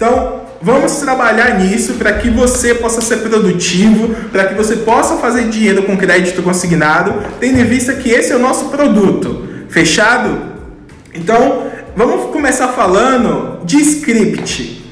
Então, vamos trabalhar nisso para que você possa ser produtivo, para que você possa fazer dinheiro com crédito consignado, tendo em vista que esse é o nosso produto. Fechado? Então, vamos começar falando de script.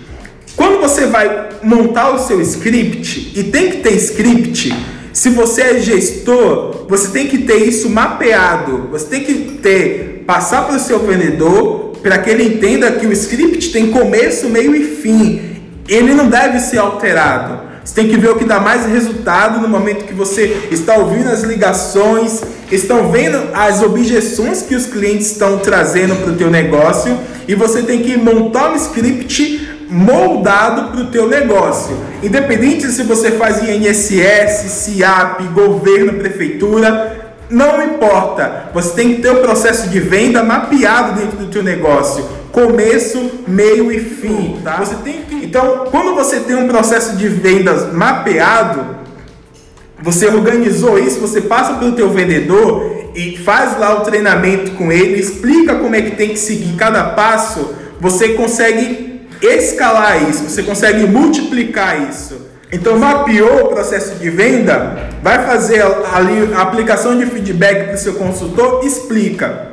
Quando você vai montar o seu script, e tem que ter script, se você é gestor, você tem que ter isso mapeado. Você tem que ter, passar para o seu vendedor para que ele entenda que o script tem começo, meio e fim. Ele não deve ser alterado. Você tem que ver o que dá mais resultado no momento que você está ouvindo as ligações, estão vendo as objeções que os clientes estão trazendo para o teu negócio e você tem que montar um script moldado para o teu negócio. Independente se você faz em INSS, CIAP, governo, prefeitura, não importa. Você tem que ter o processo de venda mapeado dentro do teu negócio. Começo, meio e fim, tá? Você tem que... Então, quando você tem um processo de vendas mapeado, você organizou isso, você passa pelo teu vendedor e faz lá o treinamento com ele, explica como é que tem que seguir cada passo, você consegue escalar isso, você consegue multiplicar isso. Então, mapeou o processo de venda, vai fazer ali a aplicação de feedback para o seu consultor, explica.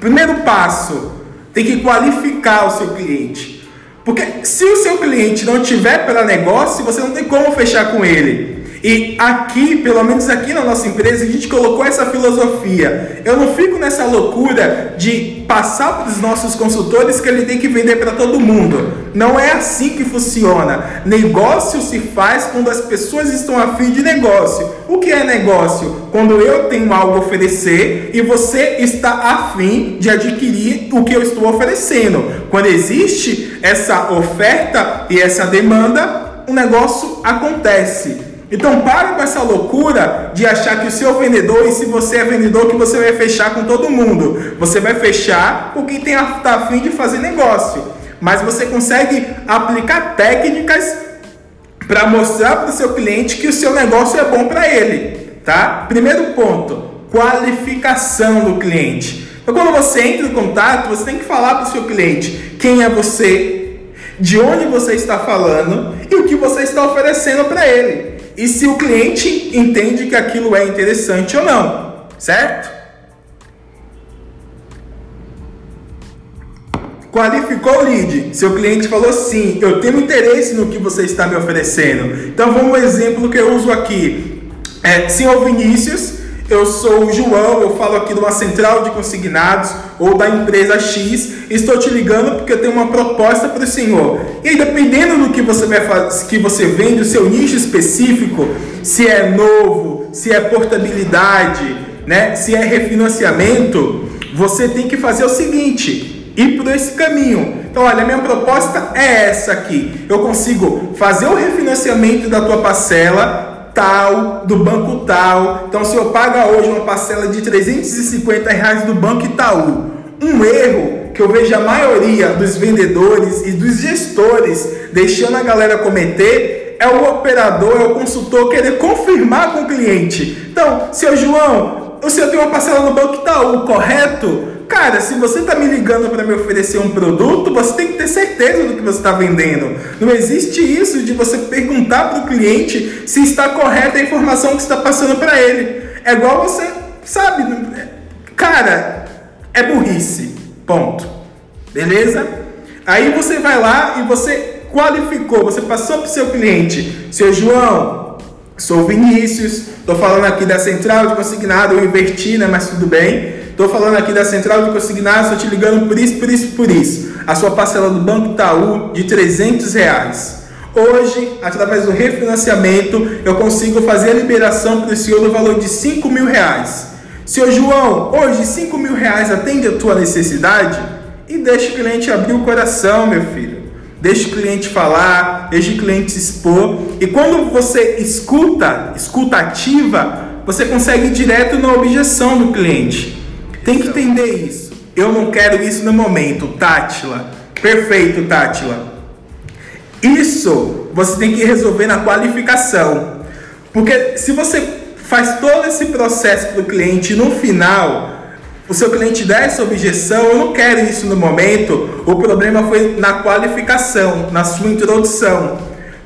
Primeiro passo, tem que qualificar o seu cliente. Porque se o seu cliente não tiver para negócio, você não tem como fechar com ele. E aqui, pelo menos aqui na nossa empresa, a gente colocou essa filosofia. Eu não fico nessa loucura de passar para os nossos consultores que ele tem que vender para todo mundo. Não é assim que funciona. Negócio se faz quando as pessoas estão afim de negócio. O que é negócio? Quando eu tenho algo a oferecer e você está afim de adquirir o que eu estou oferecendo. Quando existe essa oferta e essa demanda, o negócio acontece. Então para com essa loucura de achar que o seu vendedor, e se você é vendedor, que você vai fechar com todo mundo. Você vai fechar com quem está a fim de fazer negócio. Mas você consegue aplicar técnicas para mostrar para o seu cliente que o seu negócio é bom para ele. Tá? Primeiro ponto, qualificação do cliente. Então quando você entra em contato, você tem que falar para o seu cliente quem é você, de onde você está falando e o que você está oferecendo para ele e se o cliente entende que aquilo é interessante ou não, certo? Qualificou o lead. Seu cliente falou sim, eu tenho interesse no que você está me oferecendo. Então vamos um exemplo que eu uso aqui. É, senhor Vinícius, eu sou o João, eu falo aqui de uma central de consignados ou da empresa X. Estou te ligando porque eu tenho uma proposta para o senhor. E aí, dependendo do que você vai fazer, que você vende, o seu nicho específico, se é novo, se é portabilidade, né, se é refinanciamento, você tem que fazer o seguinte: ir por esse caminho. Então, olha, minha proposta é essa aqui. Eu consigo fazer o refinanciamento da tua parcela tal, do banco tal. Então, se eu paga hoje uma parcela de 350 reais do banco Itaú, um erro que eu vejo a maioria dos vendedores e dos gestores deixando a galera cometer é o operador, é o consultor querer confirmar com o cliente. Então, seu João, o senhor tem uma parcela no banco Itaú, correto? Cara, se você está me ligando para me oferecer um produto, você tem que ter certeza do que você está vendendo. Não existe isso de você perguntar para o cliente se está correta a informação que está passando para ele. É igual você, sabe? Cara, é burrice. Ponto. Beleza? Aí você vai lá e você qualificou, você passou para o seu cliente, seu João, sou Vinícius, estou falando aqui da central de consignado, eu inverti, né? Mas tudo bem. Estou falando aqui da central de consignado, estou te ligando por isso, por isso, por isso. A sua parcela do Banco Itaú de 300 reais. Hoje, através do refinanciamento, eu consigo fazer a liberação para o senhor no valor de 5 mil reais. Senhor João, hoje 5 mil reais atende a tua necessidade? E deixa o cliente abrir o coração, meu filho. Deixa o cliente falar, deixa o cliente se expor. E quando você escuta, escuta ativa, você consegue ir direto na objeção do cliente. Tem que entender isso. Eu não quero isso no momento, Tátila. Perfeito, Tátila. Isso você tem que resolver na qualificação. Porque se você faz todo esse processo para o cliente no final, o seu cliente der essa objeção, eu não quero isso no momento, o problema foi na qualificação, na sua introdução.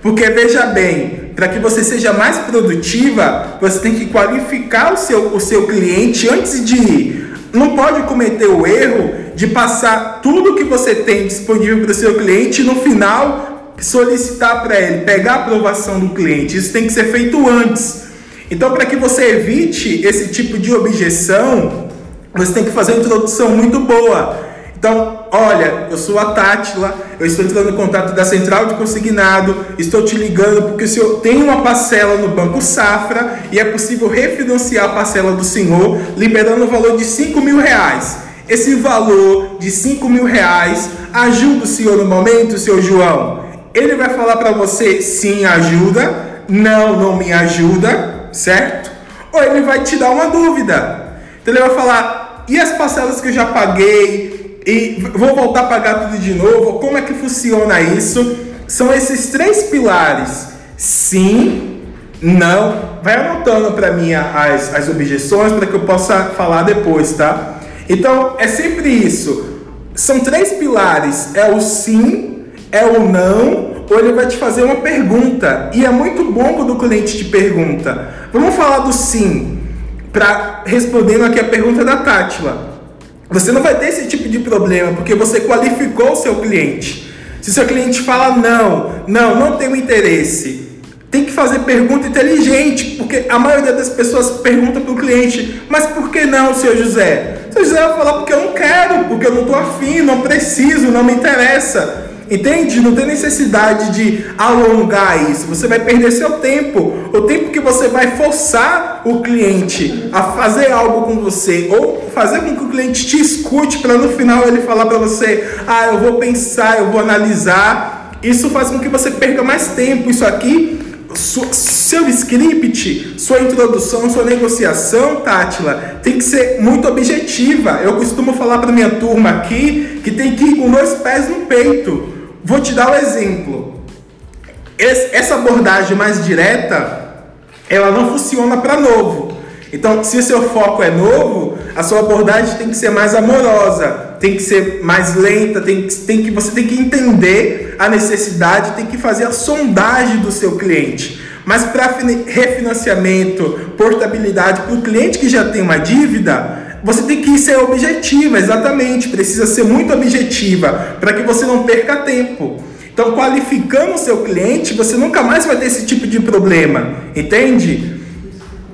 Porque veja bem, para que você seja mais produtiva, você tem que qualificar o seu, o seu cliente antes de ir. Não pode cometer o erro de passar tudo que você tem disponível para o seu cliente e no final solicitar para ele, pegar a aprovação do cliente. Isso tem que ser feito antes. Então, para que você evite esse tipo de objeção, você tem que fazer uma introdução muito boa. Então, olha, eu sou a Tátila, eu estou entrando em contato da central de consignado, estou te ligando porque o senhor tem uma parcela no Banco Safra e é possível refinanciar a parcela do senhor, liberando o valor de 5 mil reais. Esse valor de 5 mil reais ajuda o senhor no momento, senhor João? Ele vai falar para você sim, ajuda, não, não me ajuda, certo? Ou ele vai te dar uma dúvida. Então ele vai falar: e as parcelas que eu já paguei? E vou voltar a pagar tudo de novo? Como é que funciona isso? São esses três pilares: sim, não. Vai anotando para mim as, as objeções para que eu possa falar depois, tá? Então é sempre isso. São três pilares: é o sim, é o não, ou ele vai te fazer uma pergunta. E é muito bom quando o cliente te pergunta. Vamos falar do sim, para respondendo aqui a pergunta da Tátila. Você não vai ter esse tipo de problema porque você qualificou o seu cliente. Se seu cliente fala não, não, não tenho interesse, tem que fazer pergunta inteligente, porque a maioria das pessoas pergunta para o cliente, mas por que não, seu José? Seu José vai falar porque eu não quero, porque eu não estou afim, não preciso, não me interessa. Entende? Não tem necessidade de alongar isso. Você vai perder seu tempo. O tempo que você vai forçar o cliente a fazer algo com você ou fazer com que o cliente te escute para no final ele falar para você: "Ah, eu vou pensar, eu vou analisar". Isso faz com que você perca mais tempo. Isso aqui seu script, sua introdução, sua negociação, Tátila, tem que ser muito objetiva. Eu costumo falar para minha turma aqui que tem que ir com dois pés no peito. Vou te dar um exemplo. Essa abordagem mais direta, ela não funciona para novo. Então, se o seu foco é novo, a sua abordagem tem que ser mais amorosa, tem que ser mais lenta, tem tem que, você tem que entender a necessidade, tem que fazer a sondagem do seu cliente. Mas para refinanciamento, portabilidade, para o cliente que já tem uma dívida, você tem que ser objetiva, exatamente, precisa ser muito objetiva para que você não perca tempo. Então, qualificando o seu cliente, você nunca mais vai ter esse tipo de problema, entende?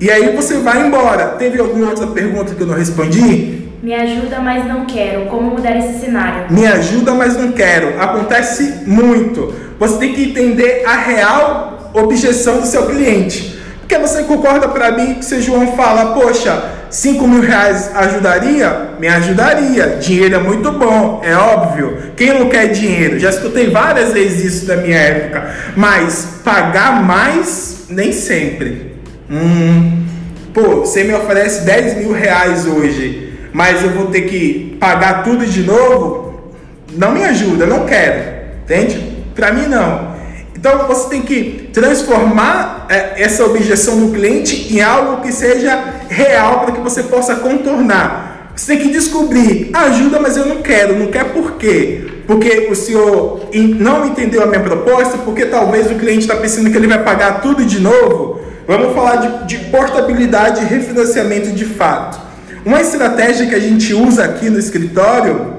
E aí você vai embora. Teve alguma outra pergunta que eu não respondi? Me ajuda, mas não quero. Como mudar esse cenário? Me ajuda, mas não quero. Acontece muito. Você tem que entender a real objeção do seu cliente. Porque você concorda para mim que o João fala, poxa, 5 mil reais ajudaria? Me ajudaria. Dinheiro é muito bom, é óbvio. Quem não quer dinheiro? Já escutei várias vezes isso da minha época. Mas pagar mais, nem sempre. Hum, pô, você me oferece 10 mil reais hoje, mas eu vou ter que pagar tudo de novo? Não me ajuda, não quero. Entende? Para mim, não. Então você tem que transformar é, essa objeção do cliente em algo que seja real para que você possa contornar. Você tem que descobrir, ajuda, mas eu não quero. Não quer por quê? Porque o senhor não entendeu a minha proposta, porque talvez o cliente está pensando que ele vai pagar tudo de novo. Vamos falar de, de portabilidade e refinanciamento de fato. Uma estratégia que a gente usa aqui no escritório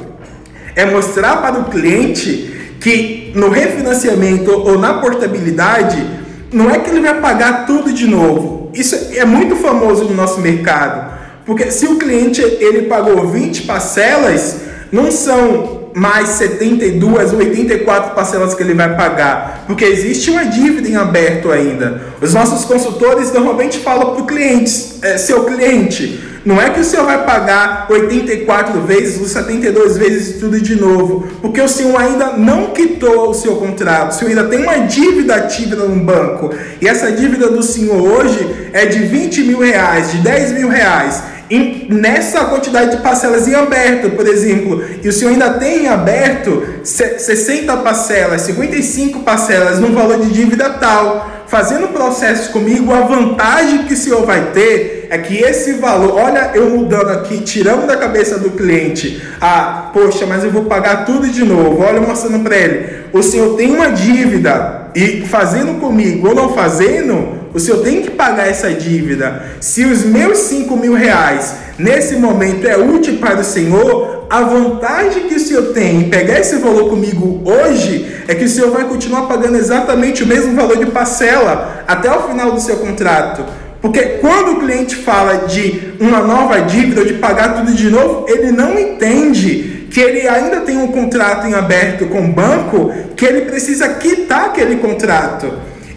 é mostrar para o cliente que no refinanciamento ou na portabilidade, não é que ele vai pagar tudo de novo. Isso é muito famoso no nosso mercado. Porque se o cliente ele pagou 20 parcelas, não são mais 72 ou 84 parcelas que ele vai pagar, porque existe uma dívida em aberto ainda. Os nossos consultores normalmente falam para o cliente, é, seu cliente, não é que o senhor vai pagar 84 vezes ou 72 vezes tudo de novo, porque o senhor ainda não quitou o seu contrato, o senhor ainda tem uma dívida ativa no banco, e essa dívida do senhor hoje é de 20 mil reais, de 10 mil reais em, nessa quantidade de parcelas em aberto, por exemplo, e o senhor ainda tem em aberto 60 parcelas, 55 parcelas no valor de dívida tal, fazendo processo comigo, a vantagem que o senhor vai ter é que esse valor, olha, eu mudando aqui, tirando da cabeça do cliente, ah, poxa, mas eu vou pagar tudo de novo. Olha, mostrando para ele, o senhor tem uma dívida e fazendo comigo ou não fazendo, o senhor tem que pagar essa dívida. Se os meus 5 mil reais nesse momento é útil para o senhor, a vantagem que o senhor tem em pegar esse valor comigo hoje é que o senhor vai continuar pagando exatamente o mesmo valor de parcela até o final do seu contrato. Porque quando o cliente fala de uma nova dívida de pagar tudo de novo, ele não entende que ele ainda tem um contrato em aberto com o banco, que ele precisa quitar aquele contrato.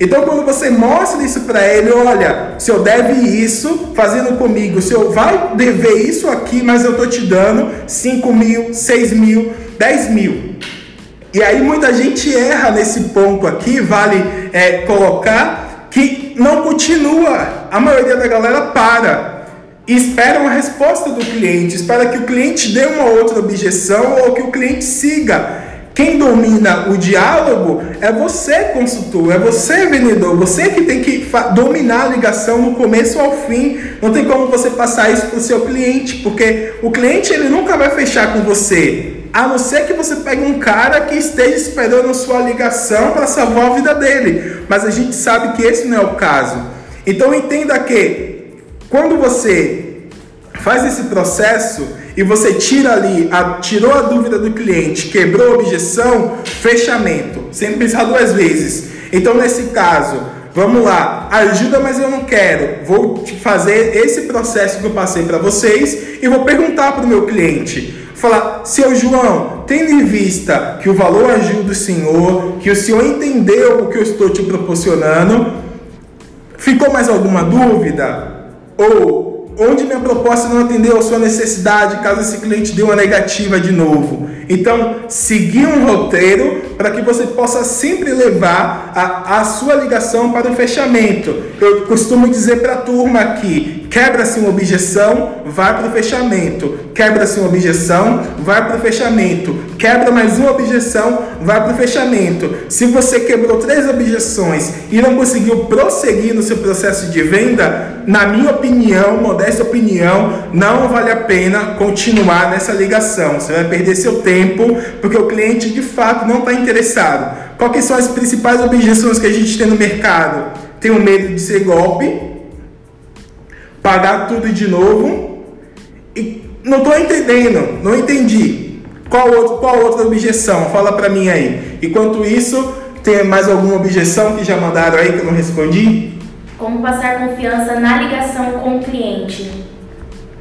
Então, quando você mostra isso para ele, olha, o senhor deve isso fazendo comigo, o senhor vai dever isso aqui, mas eu estou te dando 5 mil, 6 mil, 10 mil. E aí muita gente erra nesse ponto aqui, vale é, colocar que não continua. A maioria da galera para e espera uma resposta do cliente, espera que o cliente dê uma outra objeção ou que o cliente siga. Quem domina o diálogo é você, consultor, é você, vendedor, você que tem que dominar a ligação no começo ao fim. Não tem como você passar isso para o seu cliente, porque o cliente ele nunca vai fechar com você, a não ser que você pegue um cara que esteja esperando a sua ligação para salvar a vida dele. Mas a gente sabe que esse não é o caso. Então entenda que quando você faz esse processo, e você tira ali, a, tirou a dúvida do cliente, quebrou a objeção, fechamento, sem pensar duas vezes. Então, nesse caso, vamos lá, ajuda, mas eu não quero. Vou fazer esse processo que eu passei para vocês e vou perguntar para o meu cliente. Falar, seu João, tendo em vista que o valor ajuda o senhor, que o senhor entendeu o que eu estou te proporcionando, ficou mais alguma dúvida? Ou onde minha proposta não atendeu a sua necessidade, caso esse cliente dê uma negativa de novo. Então, seguir um roteiro para que você possa sempre levar a, a sua ligação para o fechamento. Eu costumo dizer para a turma aqui: quebra-se uma objeção, vai para o fechamento. Quebra-se uma objeção, vai para o fechamento. Quebra mais uma objeção, vai para o fechamento. Se você quebrou três objeções e não conseguiu prosseguir no seu processo de venda, na minha opinião, modesta opinião, não vale a pena continuar nessa ligação. Você vai perder seu tempo porque o cliente de fato não está interessado. Quais são as principais objeções que a gente tem no mercado? Tem o medo de ser golpe, pagar tudo de novo e não estou entendendo, não entendi. Qual, outro, qual outra objeção? Fala para mim aí. Enquanto isso, tem mais alguma objeção que já mandaram aí que eu não respondi? Como passar confiança na ligação com o cliente?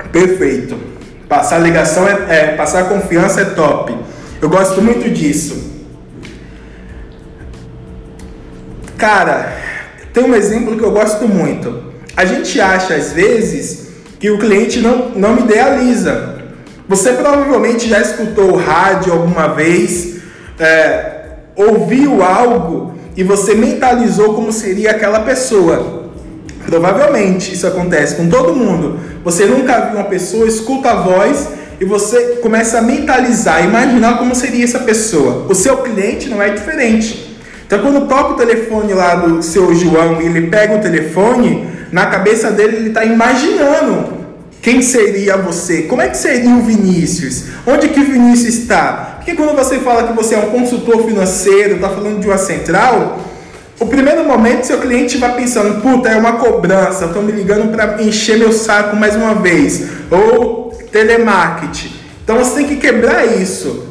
Perfeito. Passar ligação é, é, passar confiança é top. Eu gosto muito disso. Cara, tem um exemplo que eu gosto muito. A gente acha às vezes que o cliente não, não idealiza. Você provavelmente já escutou o rádio alguma vez, é, ouviu algo e você mentalizou como seria aquela pessoa. Provavelmente isso acontece com todo mundo. Você nunca viu uma pessoa, escuta a voz e você começa a mentalizar, imaginar como seria essa pessoa. O seu cliente não é diferente. Então, quando toca o telefone lá do seu João ele pega o telefone, na cabeça dele ele está imaginando quem seria você? Como é que seria o Vinícius? Onde que o Vinícius está? Porque quando você fala que você é um consultor financeiro, está falando de uma central, o primeiro momento, seu cliente vai pensando, puta, é uma cobrança, estão me ligando para encher meu saco mais uma vez. Ou telemarketing. Então você tem que quebrar isso.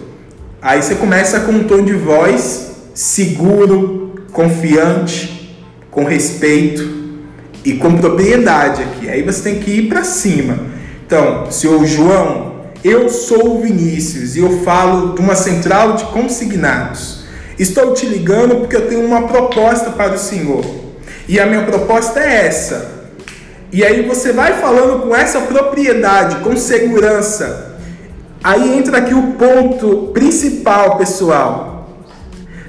Aí você começa com um tom de voz seguro, confiante, com respeito e com propriedade aqui. Aí você tem que ir para cima. Então, senhor João, eu sou o Vinícius e eu falo de uma central de consignados. Estou te ligando porque eu tenho uma proposta para o Senhor. E a minha proposta é essa. E aí você vai falando com essa propriedade, com segurança. Aí entra aqui o ponto principal, pessoal.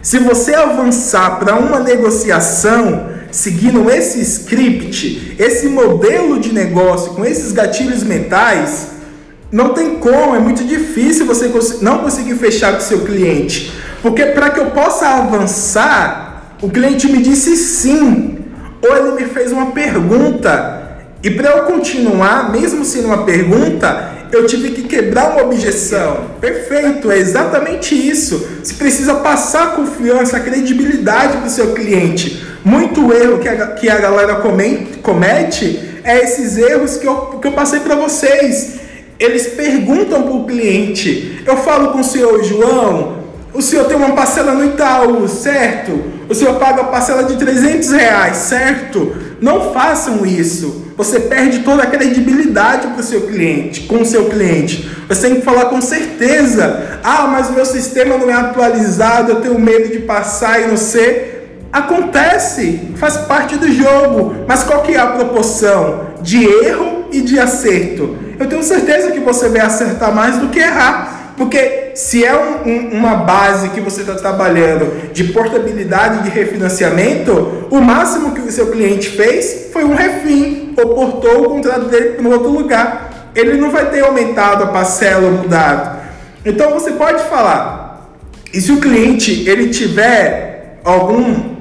Se você avançar para uma negociação seguindo esse script, esse modelo de negócio, com esses gatilhos mentais, não tem como, é muito difícil você não conseguir fechar com seu cliente. Porque para que eu possa avançar, o cliente me disse sim. ou ele me fez uma pergunta. E para eu continuar, mesmo sendo uma pergunta, eu tive que quebrar uma objeção. Perfeito, é exatamente isso. Você precisa passar confiança, credibilidade para o seu cliente. Muito erro que a, que a galera comete é esses erros que eu, que eu passei para vocês. Eles perguntam para o cliente. Eu falo com o senhor João, o senhor tem uma parcela no Itaú, certo? O senhor paga a parcela de 300 reais, certo? Não façam isso. Você perde toda a credibilidade para o seu cliente, com o seu cliente. Você tem que falar com certeza. Ah, mas o meu sistema não é atualizado, eu tenho medo de passar e não ser. Acontece, faz parte do jogo. Mas qual que é a proporção de erro e de acerto? Eu tenho certeza que você vai acertar mais do que errar. Porque se é um, um, uma base que você está trabalhando de portabilidade de refinanciamento, o máximo que o seu cliente fez foi um refim, ou portou o contrato dele para outro lugar. Ele não vai ter aumentado a parcela ou mudado. Então você pode falar, e se o cliente ele tiver algum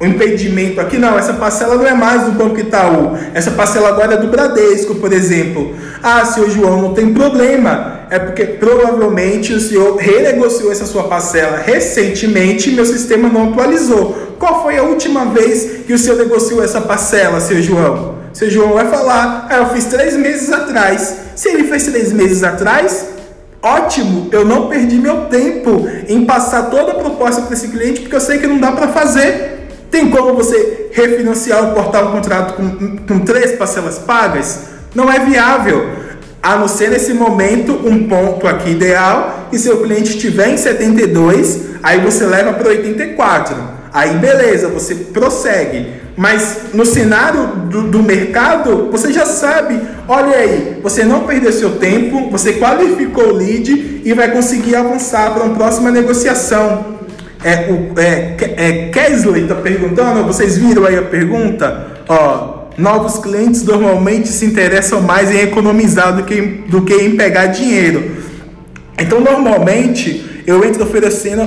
o impedimento aqui, não, essa parcela não é mais do Banco Itaú, essa parcela agora é do Bradesco, por exemplo. Ah, senhor João, não tem problema, é porque provavelmente o senhor renegociou essa sua parcela recentemente e meu sistema não atualizou. Qual foi a última vez que o senhor negociou essa parcela, senhor João? Seu João vai falar, ah, eu fiz três meses atrás. Se ele fez três meses atrás, ótimo, eu não perdi meu tempo em passar toda a proposta para esse cliente, porque eu sei que não dá para fazer. Tem como você refinanciar ou portar um contrato com, com três parcelas pagas? Não é viável. A não ser nesse momento um ponto aqui ideal e seu cliente estiver em 72, aí você leva para 84. Aí beleza, você prossegue. Mas no cenário do, do, mercado, você já sabe, olha aí, você não perdeu seu tempo, você qualificou o lead e vai conseguir avançar para uma próxima negociação. É, o, é, é, Kesley está perguntando, vocês viram aí a pergunta? Ó, novos clientes normalmente se interessam mais em economizar do que, do que em pegar dinheiro. Então, normalmente, eu entro oferecendo,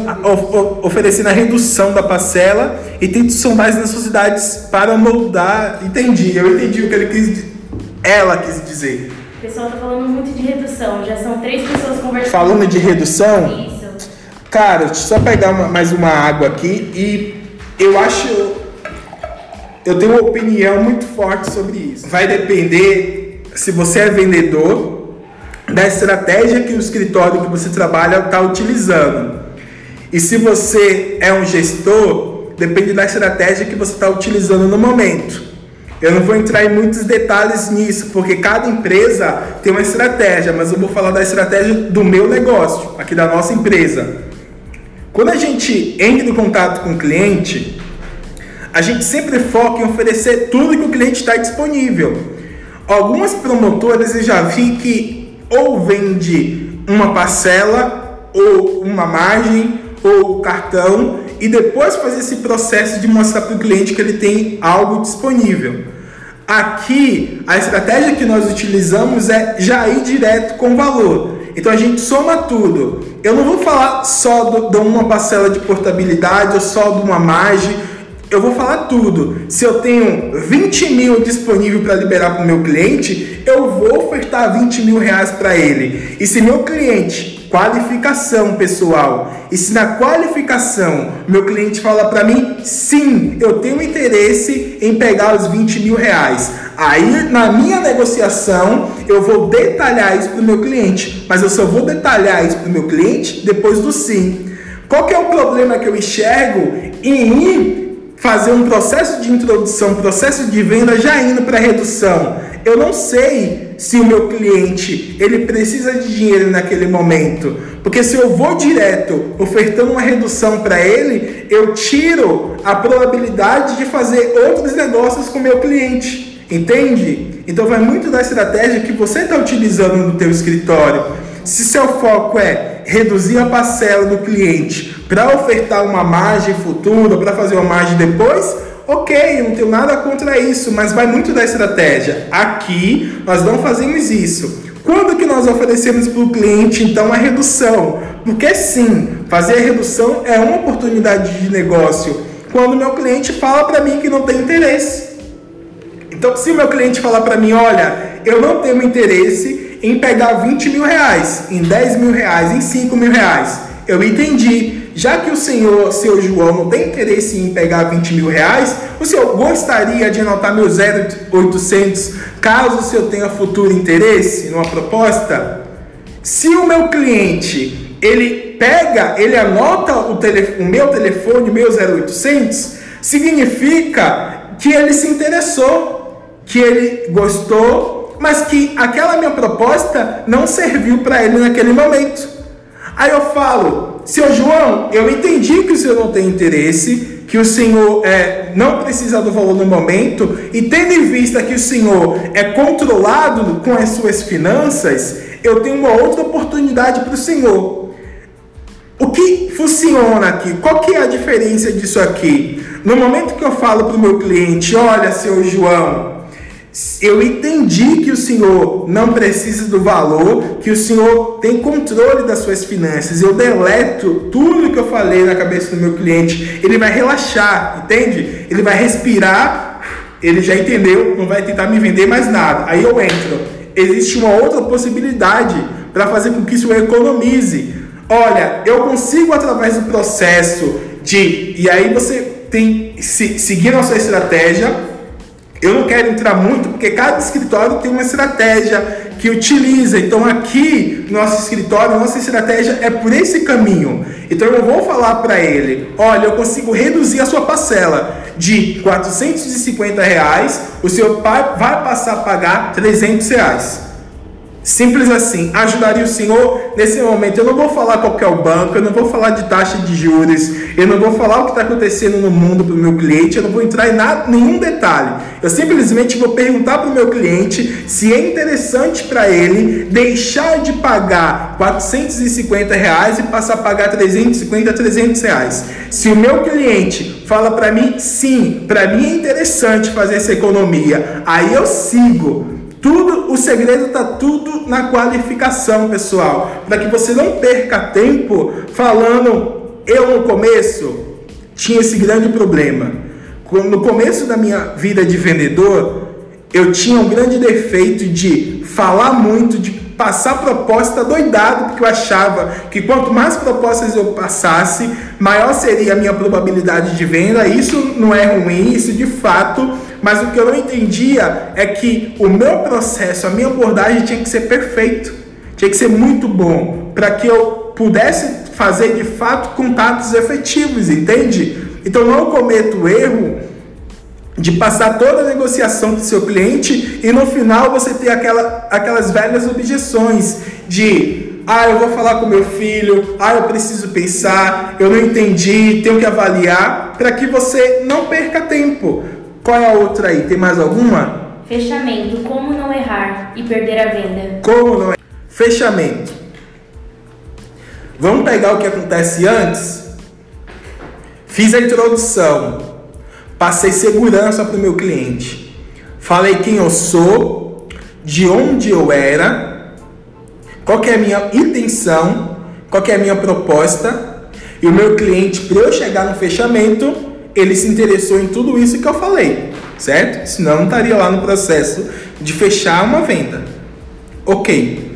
oferecendo a redução da parcela e tento somar as necessidades para moldar. Entendi, eu entendi o que ele quis, ela quis dizer. O pessoal está falando muito de redução, já são três pessoas conversando. Falando de redução? Isso. Cara, deixa eu só pegar uma, mais uma água aqui e eu acho. Eu tenho uma opinião muito forte sobre isso. Vai depender se você é vendedor da estratégia que o escritório que você trabalha está utilizando. E se você é um gestor, depende da estratégia que você está utilizando no momento. Eu não vou entrar em muitos detalhes nisso, porque cada empresa tem uma estratégia, mas eu vou falar da estratégia do meu negócio, aqui da nossa empresa. Quando a gente entra em contato com o cliente, a gente sempre foca em oferecer tudo que o cliente está disponível. Algumas promotoras eu já vi que ou vende uma parcela, ou uma margem, ou cartão, e depois fazer esse processo de mostrar para o cliente que ele tem algo disponível. Aqui, a estratégia que nós utilizamos é já ir direto com valor. Então a gente soma tudo. Eu não vou falar só do, de uma parcela de portabilidade ou só de uma margem. Eu vou falar tudo. Se eu tenho 20 mil disponível para liberar para o meu cliente, eu vou ofertar 20 mil reais para ele. E se meu cliente, qualificação pessoal, e se na qualificação meu cliente fala para mim, sim, eu tenho interesse em pegar os 20 mil reais. Aí, na minha negociação, eu vou detalhar isso para o meu cliente, mas eu só vou detalhar isso para o meu cliente depois do sim. Qual que é o problema que eu enxergo em ir fazer um processo de introdução, processo de venda já indo para redução? Eu não sei se o meu cliente ele precisa de dinheiro naquele momento, porque se eu vou direto ofertando uma redução para ele, eu tiro a probabilidade de fazer outros negócios com o meu cliente. Entende? Então vai muito da estratégia que você está utilizando no teu escritório. Se seu foco é reduzir a parcela do cliente para ofertar uma margem futura, para fazer uma margem depois, ok, não tenho nada contra isso, mas vai muito da estratégia. Aqui nós não fazemos isso. Quando que nós oferecemos para o cliente então a redução? Porque sim, fazer a redução é uma oportunidade de negócio quando meu cliente fala para mim que não tem interesse. Então, se meu cliente falar para mim, olha, eu não tenho interesse em pegar 20 mil reais, em 10 mil reais, em 5 mil reais, eu entendi. Já que o senhor, seu João, não tem interesse em pegar 20 mil reais, o senhor gostaria de anotar meu 0800 caso o senhor tenha futuro interesse numa proposta? Se o meu cliente ele pega, ele anota o, o meu telefone, meu 0800, significa que ele se interessou, que ele gostou, mas que aquela minha proposta não serviu para ele naquele momento. Aí eu falo, seu João, eu entendi que o senhor não tem interesse, que o senhor é, não precisa do valor no momento, e tendo em vista que o senhor é controlado com as suas finanças, eu tenho uma outra oportunidade para o senhor. O que funciona aqui? Qual que é a diferença disso aqui? No momento que eu falo para o meu cliente, olha, seu João, eu entendi que o senhor não precisa do valor, que o senhor tem controle das suas finanças. Eu deleto tudo que eu falei na cabeça do meu cliente. Ele vai relaxar, entende? Ele vai respirar, ele já entendeu, não vai tentar me vender mais nada. Aí eu entro. Existe uma outra possibilidade para fazer com que isso economize olha, eu consigo através do processo de. E aí você tem se, seguindo a sua estratégia. Eu não quero entrar muito, porque cada escritório tem uma estratégia que utiliza. Então, aqui, nosso escritório, nossa estratégia é por esse caminho. Então, eu vou falar para ele: olha, eu consigo reduzir a sua parcela de 450 reais, o seu pai vai passar a pagar 300 reais. Simples assim, ajudaria o senhor nesse momento. Eu não vou falar qual é o banco, eu não vou falar de taxa de juros, eu não vou falar o que está acontecendo no mundo para o meu cliente, eu não vou entrar em nada, nenhum detalhe. Eu simplesmente vou perguntar para o meu cliente se é interessante para ele deixar de pagar 450 reais e passar a pagar 350, 300 reais. Se o meu cliente fala para mim, sim, para mim é interessante fazer essa economia, aí eu sigo tudo, o segredo está tudo na qualificação, pessoal, para que você não perca tempo falando. Eu no começo tinha esse grande problema. No começo da minha vida de vendedor, eu tinha um grande defeito de falar muito, de passar proposta doidado, porque eu achava que quanto mais propostas eu passasse, maior seria a minha probabilidade de venda. Isso não é ruim, isso de fato mas o que eu não entendia é que o meu processo, a minha abordagem tinha que ser perfeito, tinha que ser muito bom, para que eu pudesse fazer de fato contatos efetivos, entende? Então não cometo o erro de passar toda a negociação com o seu cliente e no final você ter aquela, aquelas velhas objeções de ah, eu vou falar com meu filho, ah, eu preciso pensar, eu não entendi, tenho que avaliar, para que você não perca tempo. Qual é a outra aí? Tem mais alguma? Fechamento. Como não errar e perder a venda? Como não errar? Fechamento. Vamos pegar o que acontece antes? Fiz a introdução. Passei segurança para o meu cliente. Falei quem eu sou, de onde eu era, qual é a minha intenção, qual é a minha proposta. E o meu cliente, para eu chegar no fechamento, ele se interessou em tudo isso que eu falei, certo? Senão não estaria lá no processo de fechar uma venda. Ok.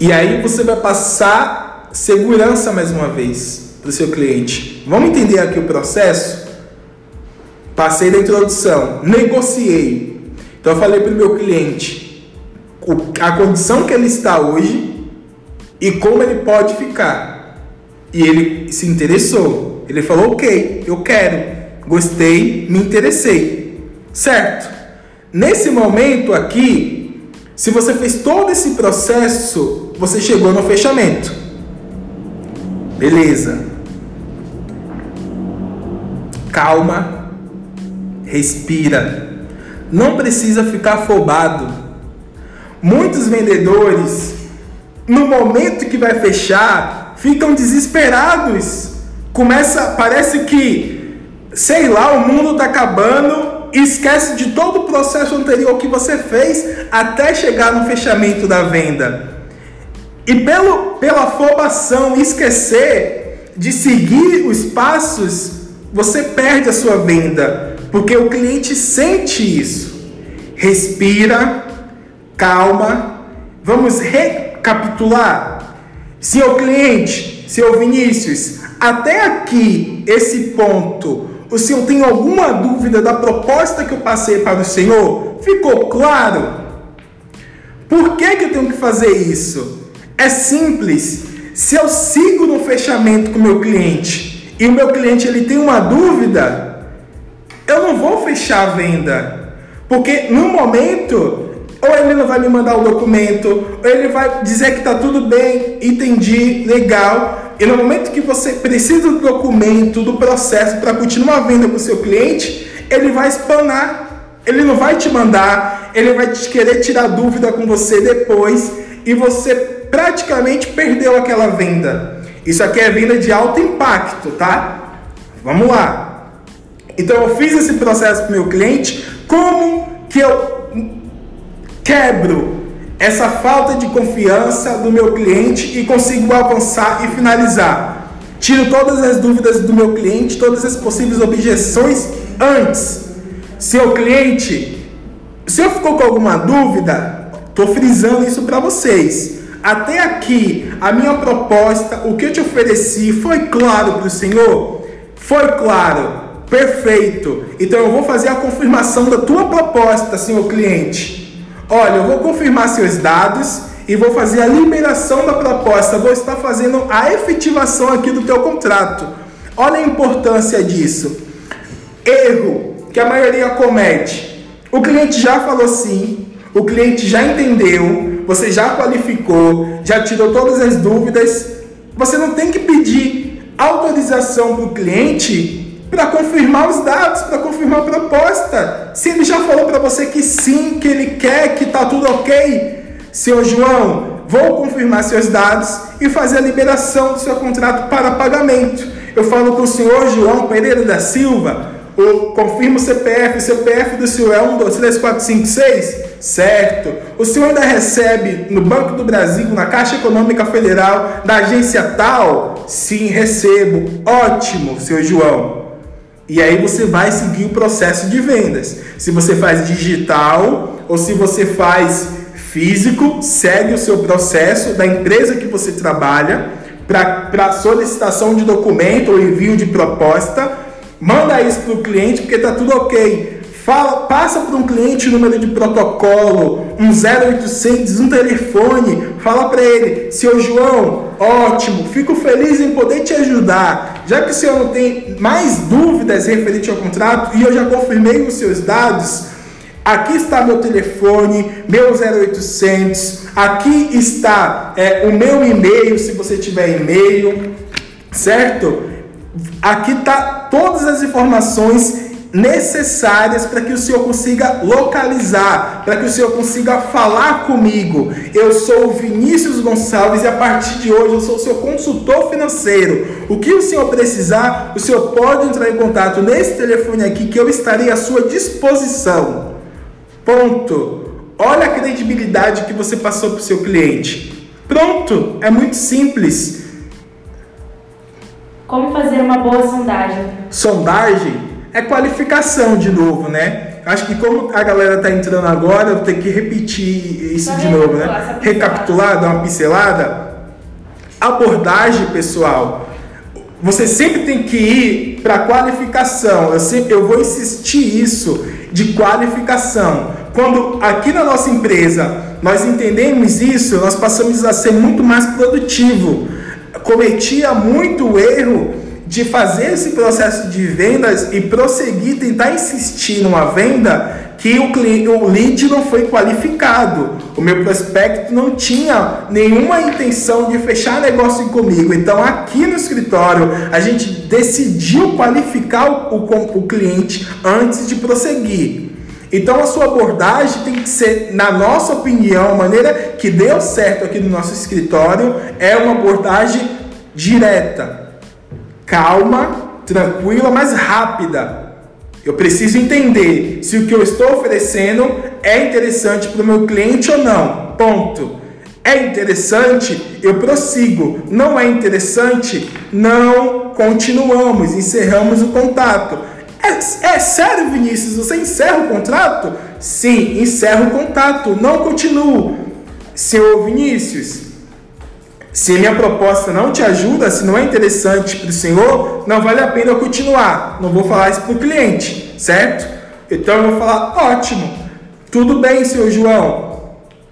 E aí você vai passar segurança mais uma vez para o seu cliente. Vamos entender aqui o processo? Passei da introdução, negociei. Então eu falei para o meu cliente a condição que ele está hoje e como ele pode ficar. E ele se interessou. Ele falou: ok, eu quero, gostei, me interessei, certo? Nesse momento aqui, se você fez todo esse processo, você chegou no fechamento. Beleza. Calma, respira. Não precisa ficar afobado. Muitos vendedores, no momento que vai fechar, ficam desesperados começa, parece que, sei lá, o mundo está acabando esquece de todo o processo anterior que você fez até chegar no fechamento da venda. E pelo, pela afobação, esquecer de seguir os passos você perde a sua venda, porque o cliente sente isso. Respira, calma. Vamos recapitular. Seu cliente, seu Vinícius, até aqui, esse ponto, o senhor tem alguma dúvida da proposta que eu passei para o senhor? Ficou claro? Por que, que eu tenho que fazer isso? É simples. Se eu sigo no fechamento com o meu cliente e o meu cliente ele tem uma dúvida, eu não vou fechar a venda. Porque no momento, ou ele não vai me mandar o documento, ou ele vai dizer que está tudo bem, entendi, legal. E no momento que você precisa do documento, do processo para continuar a venda com o seu cliente, ele vai espanar. Ele não vai te mandar, ele vai te querer tirar dúvida com você depois e você praticamente perdeu aquela venda. Isso aqui é venda de alto impacto, tá? Vamos lá. Então eu fiz esse processo para meu cliente, como que eu quebro essa falta de confiança do meu cliente e consigo avançar e finalizar. Tiro todas as dúvidas do meu cliente, todas as possíveis objeções antes. Seu cliente, se eu ficou com alguma dúvida, estou frisando isso para vocês. Até aqui, a minha proposta, o que eu te ofereci, foi claro para o Senhor? Foi claro, perfeito. Então eu vou fazer a confirmação da tua proposta, senhor cliente. Olha, eu vou confirmar seus dados e vou fazer a liberação da proposta. Vou estar fazendo a efetivação aqui do teu contrato. Olha a importância disso. Erro que a maioria comete. O cliente já falou sim, o cliente já entendeu, você já qualificou, já tirou todas as dúvidas. Você não tem que pedir autorização para o cliente para confirmar os dados, para confirmar a proposta. Se ele já falou para você que sim, que ele quer, que está tudo ok, seu João, vou confirmar seus dados e fazer a liberação do seu contrato para pagamento. Eu falo com o senhor João Pereira da Silva, confirma o CPF, o CPF do senhor é 1, 2, 3, 4, 5, 6? Certo. O senhor ainda recebe no Banco do Brasil, na Caixa Econômica Federal, da agência tal? Sim, recebo. Ótimo, senhor João. E aí você vai seguir o processo de vendas. Se você faz digital ou se você faz físico, segue o seu processo da empresa que você trabalha para solicitação de documento ou envio de proposta. Manda isso para o cliente porque está tudo ok. Fala, passa para um cliente o número de protocolo, um 0800, um telefone, fala para ele, seu João, ótimo, fico feliz em poder te ajudar. Já que o senhor não tem mais dúvidas referente ao contrato e eu já confirmei os seus dados, aqui está meu telefone, meu 0800, aqui está é, o meu e-mail, se você tiver e-mail, certo? Aqui está todas as informações necessárias para que o Senhor consiga localizar, para que o Senhor consiga falar comigo. Eu sou o Vinícius Gonçalves e a partir de hoje eu sou o seu consultor financeiro. O que o Senhor precisar, o Senhor pode entrar em contato nesse telefone aqui que eu estarei à sua disposição. Ponto. Olha a credibilidade que você passou para o seu cliente. Pronto, é muito simples. Como fazer uma boa sondagem? Sondagem é qualificação de novo, né? Acho que como a galera tá entrando agora, eu vou ter que repetir isso de novo, né? Recapitular, dar uma pincelada. Abordagem, pessoal. Você sempre tem que ir para qualificação. Eu sempre eu vou insistir isso de qualificação. Quando aqui na nossa empresa nós entendemos isso, nós passamos a ser muito mais produtivo. Cometia muito erro de fazer esse processo de vendas e prosseguir, tentar insistir numa venda que o, cliente, o lead não foi qualificado. O meu prospecto não tinha nenhuma intenção de fechar negócio comigo. Então, aqui no escritório, a gente decidiu qualificar o, o, o cliente antes de prosseguir. Então, a sua abordagem tem que ser, na nossa opinião, a maneira que deu certo aqui no nosso escritório é uma abordagem direta calma, tranquila, mas rápida. Eu preciso entender se o que eu estou oferecendo é interessante para o meu cliente ou não. Ponto. É interessante, eu prossigo. Não é interessante, não continuamos, encerramos o contato. É, é sério, Vinícius? Você encerra o contrato? Sim, encerro o contato, não continuo. Senhor Vinícius, se minha proposta não te ajuda, se não é interessante para o senhor, não vale a pena eu continuar. Não vou falar isso para o cliente, certo? Então eu vou falar, ótimo, tudo bem, senhor João.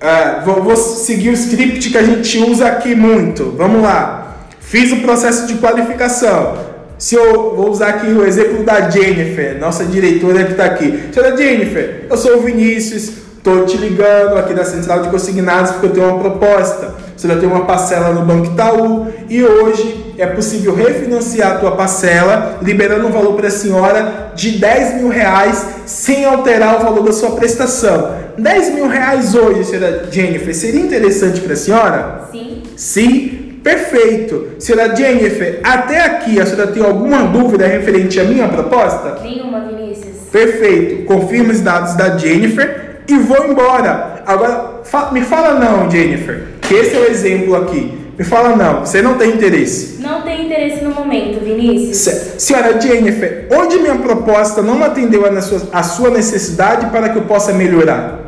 Ah, vou, vou seguir o script que a gente usa aqui muito. Vamos lá. Fiz o processo de qualificação. Se eu vou usar aqui o exemplo da Jennifer, nossa diretora que está aqui. Senhora Jennifer, eu sou o Vinícius, estou te ligando aqui da central de consignados porque eu tenho uma proposta. Você já tem uma parcela no Banco Itaú e hoje é possível refinanciar a tua parcela, liberando um valor para a senhora de 10 mil reais sem alterar o valor da sua prestação. 10 mil reais hoje, senhora Jennifer, seria interessante para a senhora? Sim. Sim? Perfeito. Senhora Jennifer, até aqui a senhora tem alguma dúvida referente à minha proposta? Nenhuma, Vinícius. Perfeito. Confirma os dados da Jennifer e vou embora. Agora, fa me fala não, Jennifer, esse é o exemplo aqui. Me fala não, você não tem interesse. Não tem interesse no momento, Vinícius. Se- Senhora Jennifer, onde minha proposta não atendeu a sua, a sua necessidade para que eu possa melhorar?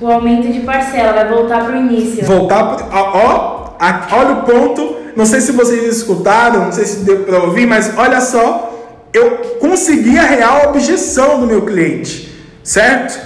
O aumento de parcela vai voltar para o início. voltar ó, ó, olha o ponto não sei se vocês escutaram não sei se deu para ouvir mas olha só eu consegui a real objeção do meu cliente certo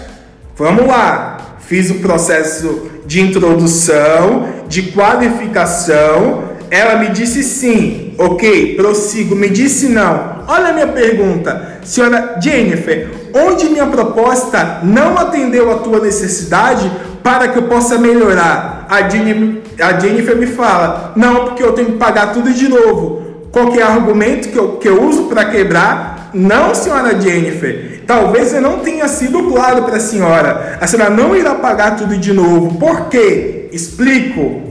vamos lá fiz o processo de introdução de qualificação ela me disse sim ok prossigo me disse não olha a minha pergunta senhora Jennifer onde minha proposta não atendeu a tua necessidade para que eu possa melhorar. A Jennifer, a Jennifer me fala, não, porque eu tenho que pagar tudo de novo. Qual que o argumento que eu, que eu uso para quebrar? Não, senhora Jennifer. Talvez eu não tenha sido claro para a senhora. A senhora não irá pagar tudo de novo. Por quê? Explico.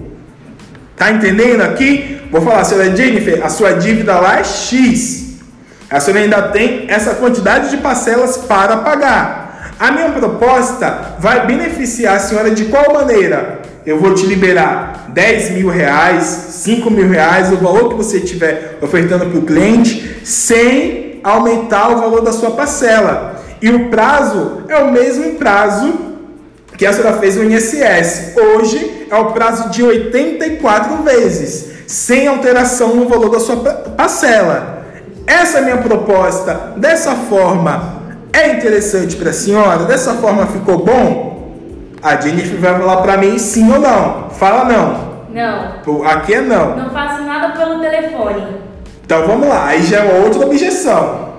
Tá entendendo aqui? Vou falar, senhora Jennifer, a sua dívida lá é X. A senhora ainda tem essa quantidade de parcelas para pagar. A minha proposta vai beneficiar a senhora de qual maneira? Eu vou te liberar 10 mil reais, 5 mil reais, o valor que você estiver ofertando para o cliente, sem aumentar o valor da sua parcela. E o prazo é o mesmo prazo que a senhora fez no INSS. Hoje é o prazo de 84 vezes, sem alteração no valor da sua pa- parcela. Essa é a minha proposta. Dessa forma, é interessante para a senhora? Dessa forma ficou bom? A Jennifer vai falar para mim sim ou não. Fala não. Não. Aqui é não. Não faço nada pelo telefone. Então vamos lá, aí já é outra objeção.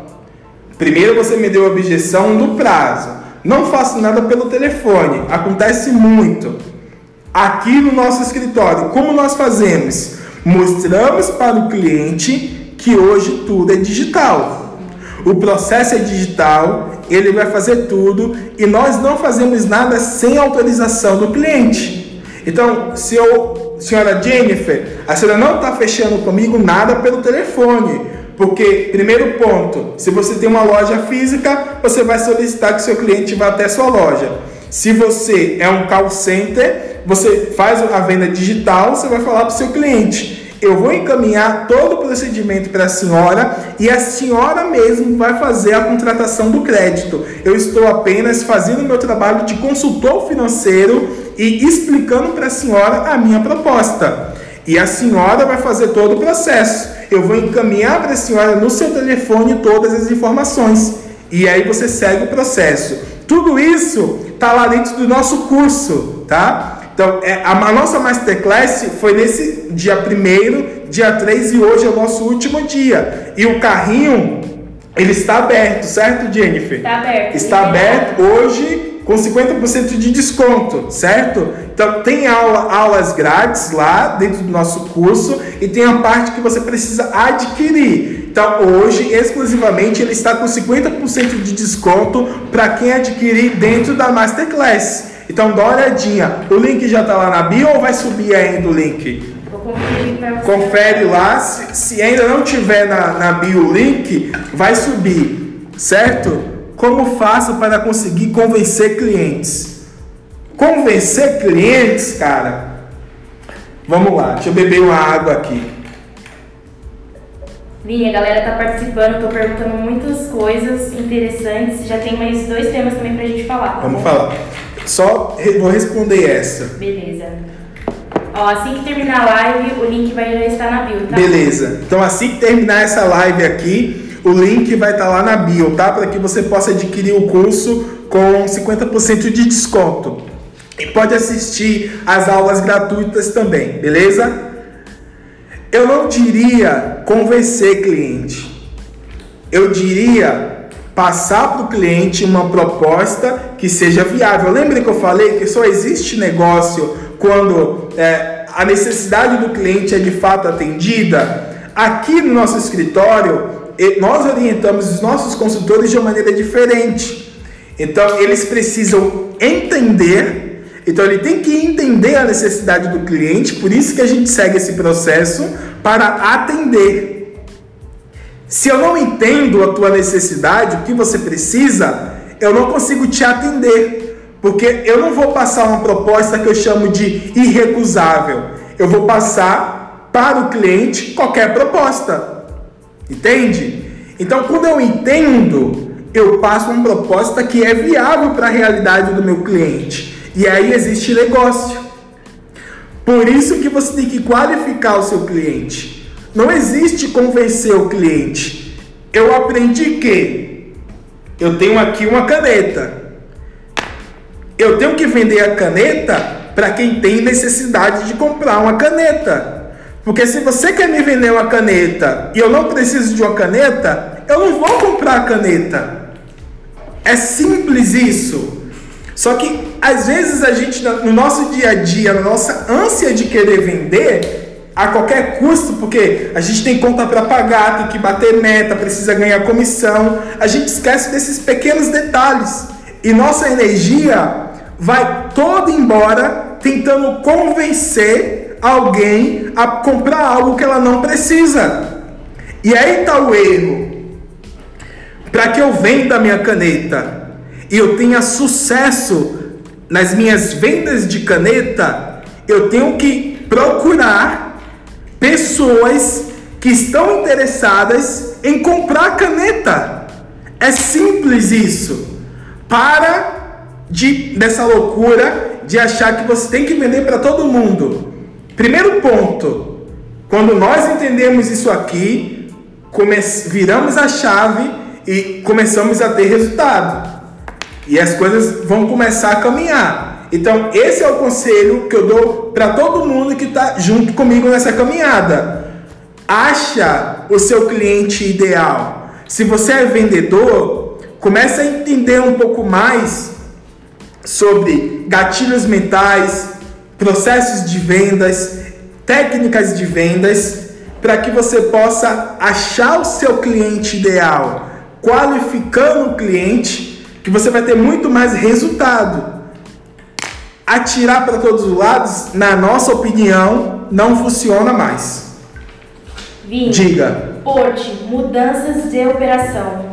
Primeiro você me deu a objeção do prazo. Não faço nada pelo telefone. Acontece muito. Aqui no nosso escritório, como nós fazemos? Mostramos para o cliente que hoje tudo é digital. O processo é digital, ele vai fazer tudo e nós não fazemos nada sem autorização do cliente. Então, se eu, senhora Jennifer, a senhora não está fechando comigo nada pelo telefone. Porque, primeiro ponto, se você tem uma loja física, você vai solicitar que seu cliente vá até sua loja. Se você é um call center, você faz a venda digital, você vai falar para o seu cliente. Eu vou encaminhar todo o procedimento para a senhora e a senhora mesmo vai fazer a contratação do crédito. Eu estou apenas fazendo o meu trabalho de consultor financeiro e explicando para a senhora a minha proposta. E a senhora vai fazer todo o processo. Eu vou encaminhar para a senhora no seu telefone todas as informações. E aí você segue o processo. Tudo isso está lá dentro do nosso curso, tá? Então, é, a, a nossa Masterclass foi nesse dia 1 dia 3 e hoje é o nosso último dia. E o carrinho, ele está aberto, certo, Jennifer? Está aberto. Está aberto hoje com 50% de desconto, certo? Então tem aula, aulas grátis lá dentro do nosso curso e tem a parte que você precisa adquirir. Então hoje exclusivamente ele está com 50% de desconto para quem adquirir dentro da Masterclass. Então dá uma olhadinha. O link já está lá na bio ou vai subir ainda o link? Confere lá. Se, se ainda não tiver na, na bio o link, vai subir, certo? Como faço para conseguir convencer clientes? Convencer clientes, cara. Vamos lá, deixa eu beber uma água aqui. Vini, a galera tá participando, tô perguntando muitas coisas interessantes. Já tem mais dois temas também pra gente falar. Tá Vamos bom? falar. Só vou responder essa. Beleza. Ó, assim que terminar a live, o link vai já estar na bio, tá? Beleza. Então assim que terminar essa live aqui, o link vai estar lá na bio, tá? Para que você possa adquirir o curso com 50% de desconto. E pode assistir as aulas gratuitas também, beleza? Eu não diria convencer cliente. Eu diria passar para o cliente uma proposta que seja viável. Lembra que eu falei que só existe negócio quando é, a necessidade do cliente é de fato atendida? Aqui no nosso escritório, nós orientamos os nossos consultores de uma maneira diferente. Então, eles precisam entender. Então, ele tem que entender a necessidade do cliente, por isso que a gente segue esse processo para atender. Se eu não entendo a tua necessidade, o que você precisa, eu não consigo te atender. Porque eu não vou passar uma proposta que eu chamo de irrecusável. Eu vou passar para o cliente qualquer proposta. Entende? Então, quando eu entendo, eu passo uma proposta que é viável para a realidade do meu cliente. E aí existe negócio. Por isso que você tem que qualificar o seu cliente. Não existe convencer o cliente. Eu aprendi que eu tenho aqui uma caneta. Eu tenho que vender a caneta para quem tem necessidade de comprar uma caneta. Porque se você quer me vender uma caneta e eu não preciso de uma caneta, eu não vou comprar a caneta. É simples isso. Só que às vezes a gente, no nosso dia a dia, na nossa ânsia de querer vender, a qualquer custo, porque a gente tem conta para pagar, tem que bater meta, precisa ganhar comissão, a gente esquece desses pequenos detalhes. E nossa energia vai toda embora tentando convencer alguém a comprar algo que ela não precisa. E aí está o erro. Para que eu venda minha caneta e eu tenha sucesso nas minhas vendas de caneta, eu tenho que procurar pessoas que estão interessadas em comprar caneta. É simples isso. Para de dessa loucura de achar que você tem que vender para todo mundo. Primeiro ponto, quando nós entendemos isso aqui, viramos a chave e começamos a ter resultado. E as coisas vão começar a caminhar. Então, esse é o conselho que eu dou para todo mundo que está junto comigo nessa caminhada. Acha o seu cliente ideal. Se você é vendedor, comece a entender um pouco mais sobre gatilhos mentais, processos de vendas, técnicas de vendas, para que você possa achar o seu cliente ideal, qualificando o cliente, que você vai ter muito mais resultado. Atirar para todos os lados, na nossa opinião, não funciona mais. Vini, Diga, Porte, mudanças de operação.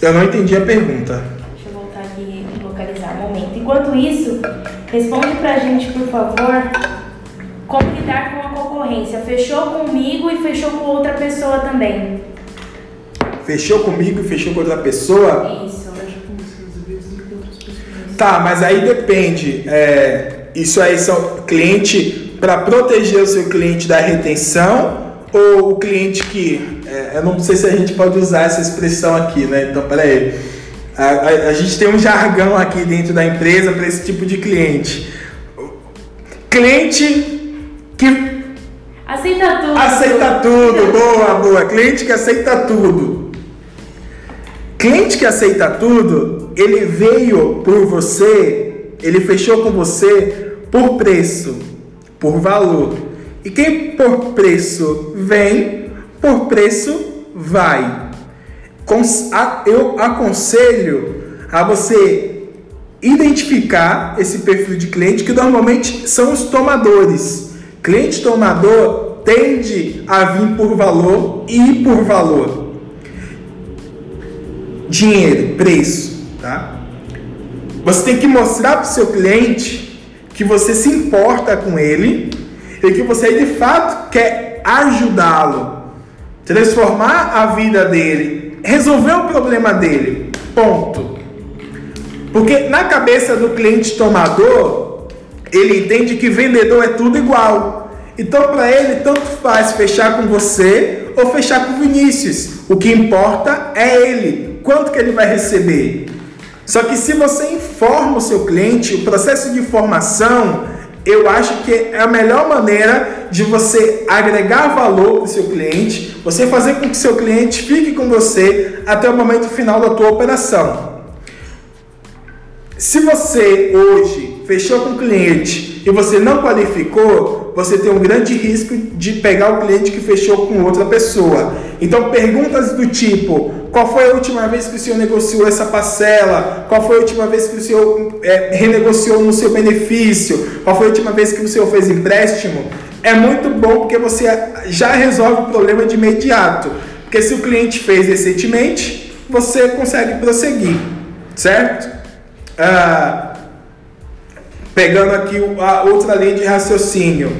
eu não entendi a pergunta. Deixa eu voltar aqui e localizar um momento. Enquanto isso, responde pra gente, por favor, como lidar com a concorrência. Fechou comigo e fechou com outra pessoa também. Fechou comigo e fechou com outra pessoa? Isso. Tá, mas aí depende. É, isso aí são cliente para proteger o seu cliente da retenção ou o cliente que. é, eu não sei se a gente pode usar essa expressão aqui, né? Então, peraí. A, a, a gente tem um jargão aqui dentro da empresa para esse tipo de cliente. Cliente que Aceita tudo. Aceita tudo, boa, boa. Cliente que aceita tudo. Cliente que aceita tudo, ele veio por você, ele fechou com você por preço, por valor. E quem por preço vem, por preço vai. Eu aconselho a você identificar esse perfil de cliente que normalmente são os tomadores. Cliente tomador tende a vir por valor e por valor. Dinheiro, preço, tá? Você tem que mostrar para o seu cliente que você se importa com ele e que você de fato quer ajudá-lo. transformar a vida dele, resolver o problema dele. Ponto. Porque na cabeça do cliente tomador, ele entende que vendedor é tudo igual. Então, para ele, tanto faz fechar com você ou fechar com o Vinícius. O que importa é ele, quanto que ele vai receber. Só que se você informa o seu cliente, o processo de informação, eu acho que é a melhor maneira de você agregar valor para o seu cliente, você fazer com que seu cliente fique com você até o momento final da tua operação. Se você hoje fechou com o cliente e você não qualificou, você tem um grande risco de pegar o cliente que fechou com outra pessoa. Então, perguntas do tipo: qual foi a última vez que o senhor negociou essa parcela? Qual foi a última vez que o senhor é, renegociou no seu benefício? Qual foi a última vez que o senhor fez empréstimo? É muito bom porque você já resolve o problema de imediato. Porque se o cliente fez recentemente, você consegue prosseguir, certo? Ah, pegando aqui a outra linha de raciocínio.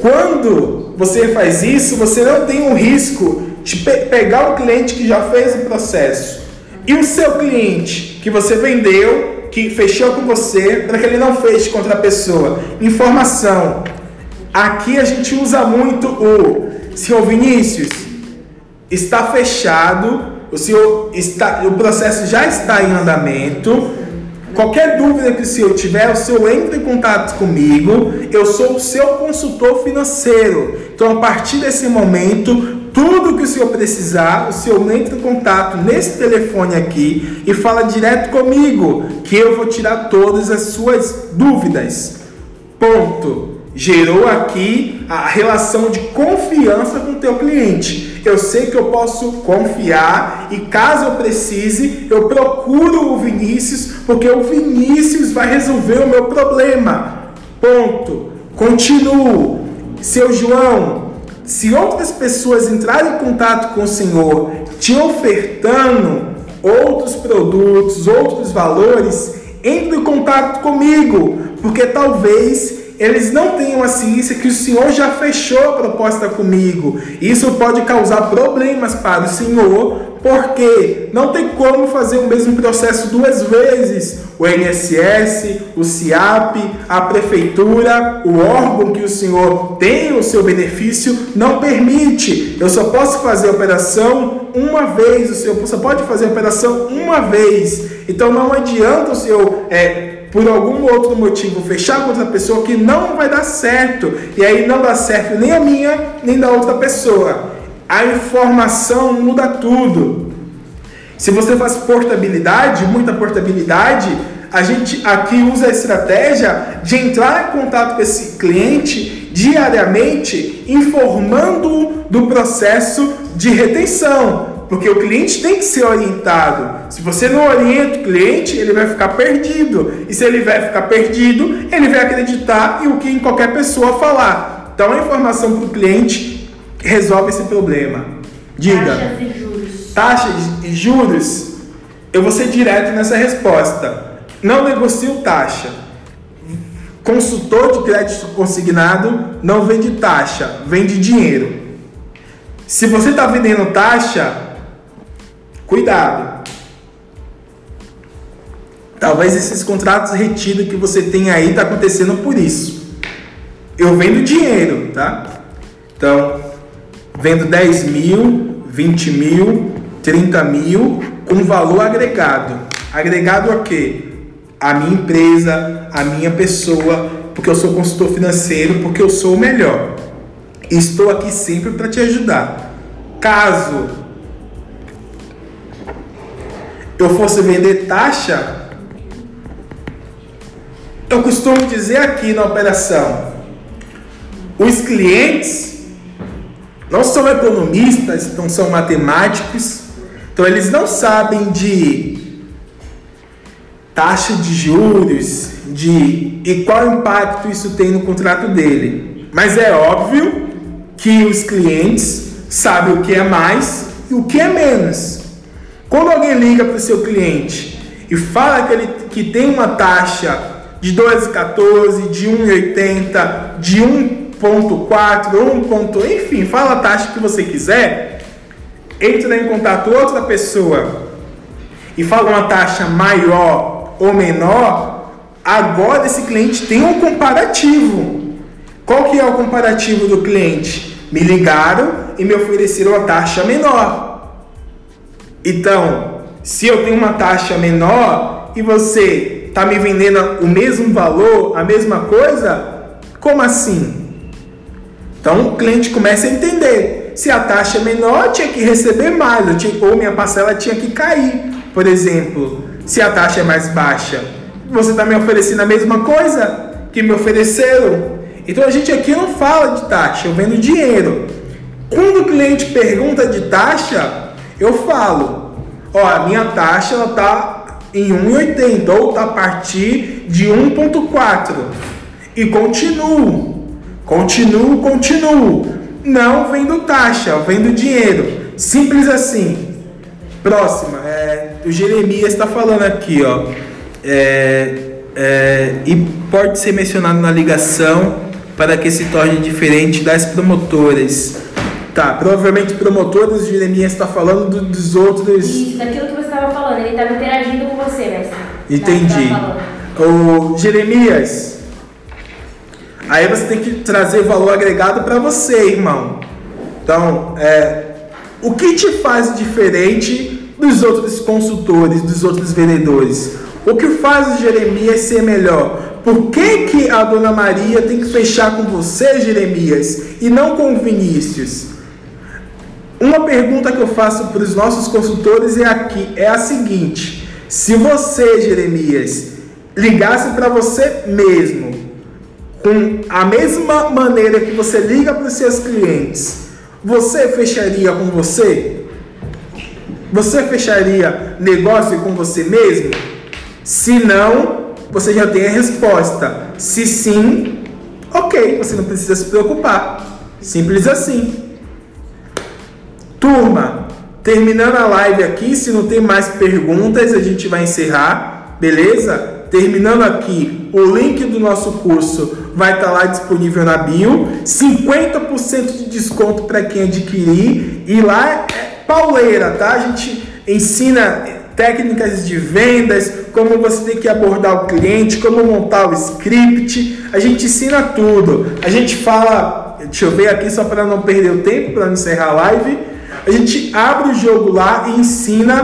Quando você faz isso, você não tem um risco de pe pegar o cliente que já fez o processo e o seu cliente que você vendeu, que fechou com você, para que ele não feche contra a pessoa. Informação. Aqui a gente usa muito o senhor Vinícius está fechado o senhor está, o processo já está em andamento. Qualquer dúvida que o senhor tiver, o senhor entra em contato comigo. Eu sou o seu consultor financeiro. Então, a partir desse momento, tudo que o senhor precisar, o senhor entra em contato nesse telefone aqui e fala direto comigo, que eu vou tirar todas as suas dúvidas. Ponto gerou aqui a relação de confiança com o teu cliente. Eu sei que eu posso confiar e caso eu precise, eu procuro o Vinícius, porque o Vinícius vai resolver o meu problema. Ponto. Continuo. Seu João, se outras pessoas entrarem em contato com o Senhor, te ofertando outros produtos, outros valores, entre em contato comigo, porque talvez eles não tenham a ciência que o Senhor já fechou a proposta comigo. Isso pode causar problemas para o Senhor, porque não tem como fazer o mesmo processo duas vezes. O INSS, o CIAP, a prefeitura, o órgão que o Senhor tem o seu benefício não permite. Eu só posso fazer a operação uma vez. O Senhor só pode fazer a operação uma vez. Então não adianta o Senhor é, por algum outro motivo fechar com outra pessoa que não vai dar certo. E aí não dá certo nem a minha, nem da outra pessoa. A informação muda tudo. Se você faz portabilidade, muita portabilidade, a gente aqui usa a estratégia de entrar em contato com esse cliente diariamente, informando do processo de retenção. Porque o cliente tem que ser orientado. Se você não orienta o cliente, ele vai ficar perdido. E se ele vai ficar perdido, ele vai acreditar em o que qualquer pessoa falar. Então a informação para o cliente resolve esse problema. Diga. Taxas e juros. Taxas e juros. Eu vou ser direto nessa resposta. Não negocio taxa. Consultor de crédito consignado não vende taxa, vende dinheiro. Se você está vendendo taxa, Cuidado. Talvez esses contratos retidos que você tem aí tá acontecendo por isso. Eu vendo dinheiro, tá? Então, vendo 10 mil, 20 mil, 30 mil com valor agregado. Agregado a quê? A minha empresa, a minha pessoa, porque eu sou consultor financeiro, porque eu sou o melhor. Estou aqui sempre para te ajudar. Caso eu fosse vender taxa, eu costumo dizer aqui na operação, os clientes não são economistas, não são matemáticos, então eles não sabem de taxa de juros, de e qual impacto isso tem no contrato dele. Mas é óbvio que os clientes sabem o que é mais e o que é menos. Quando alguém liga para o seu cliente e fala que ele que tem uma taxa de 2,14, de 1,80, de 1 1.4, 1. Ponto, enfim, fala a taxa que você quiser, entra em contato outra pessoa e fala uma taxa maior ou menor, agora esse cliente tem um comparativo. Qual que é o comparativo do cliente? Me ligaram e me ofereceram a taxa menor. Então, se eu tenho uma taxa menor e você está me vendendo o mesmo valor, a mesma coisa, como assim? Então o cliente começa a entender. Se a taxa é menor, tinha que receber mais, tinha, ou minha parcela tinha que cair. Por exemplo, se a taxa é mais baixa, você está me oferecendo a mesma coisa que me ofereceram. Então a gente aqui não fala de taxa, eu vendo dinheiro. Quando o cliente pergunta de taxa, eu falo: ó, a minha taxa ela está em 1,80 ou está a partir de 1,4 e continuo, continuo, continuo. Não vendo taxa, vendo dinheiro. Simples assim. Próxima, é, o Jeremias está falando aqui, ó. É, é, e pode ser mencionado na ligação para que se torne diferente das promotoras. Tá, provavelmente promotores, Jeremias está falando do, dos outros. Isso, daquilo que você estava falando, ele estava interagindo com você, mestre. Entendi. O Jeremias, aí você tem que trazer valor agregado para você, irmão. Então, é, o que te faz diferente dos outros consultores, dos outros vendedores? O que faz o Jeremias ser melhor? Por que, que a dona Maria tem que fechar com você, Jeremias, e não com o Vinícius? Uma pergunta que eu faço para os nossos consultores é aqui, é a seguinte: se você, Jeremias, ligasse para você mesmo, com a mesma maneira que você liga para os seus clientes, você fecharia com você? Você fecharia negócio com você mesmo? Se não, você já tem a resposta. Se sim, ok, você não precisa se preocupar. Simples assim. Turma, terminando a live aqui, se não tem mais perguntas, a gente vai encerrar, beleza? Terminando aqui, o link do nosso curso vai estar lá disponível na bio. 50% de desconto para quem adquirir. E lá é pauleira, tá? A gente ensina técnicas de vendas, como você tem que abordar o cliente, como montar o script. A gente ensina tudo. A gente fala, deixa eu ver aqui só para não perder o tempo, para não encerrar a live. A gente abre o jogo lá e ensina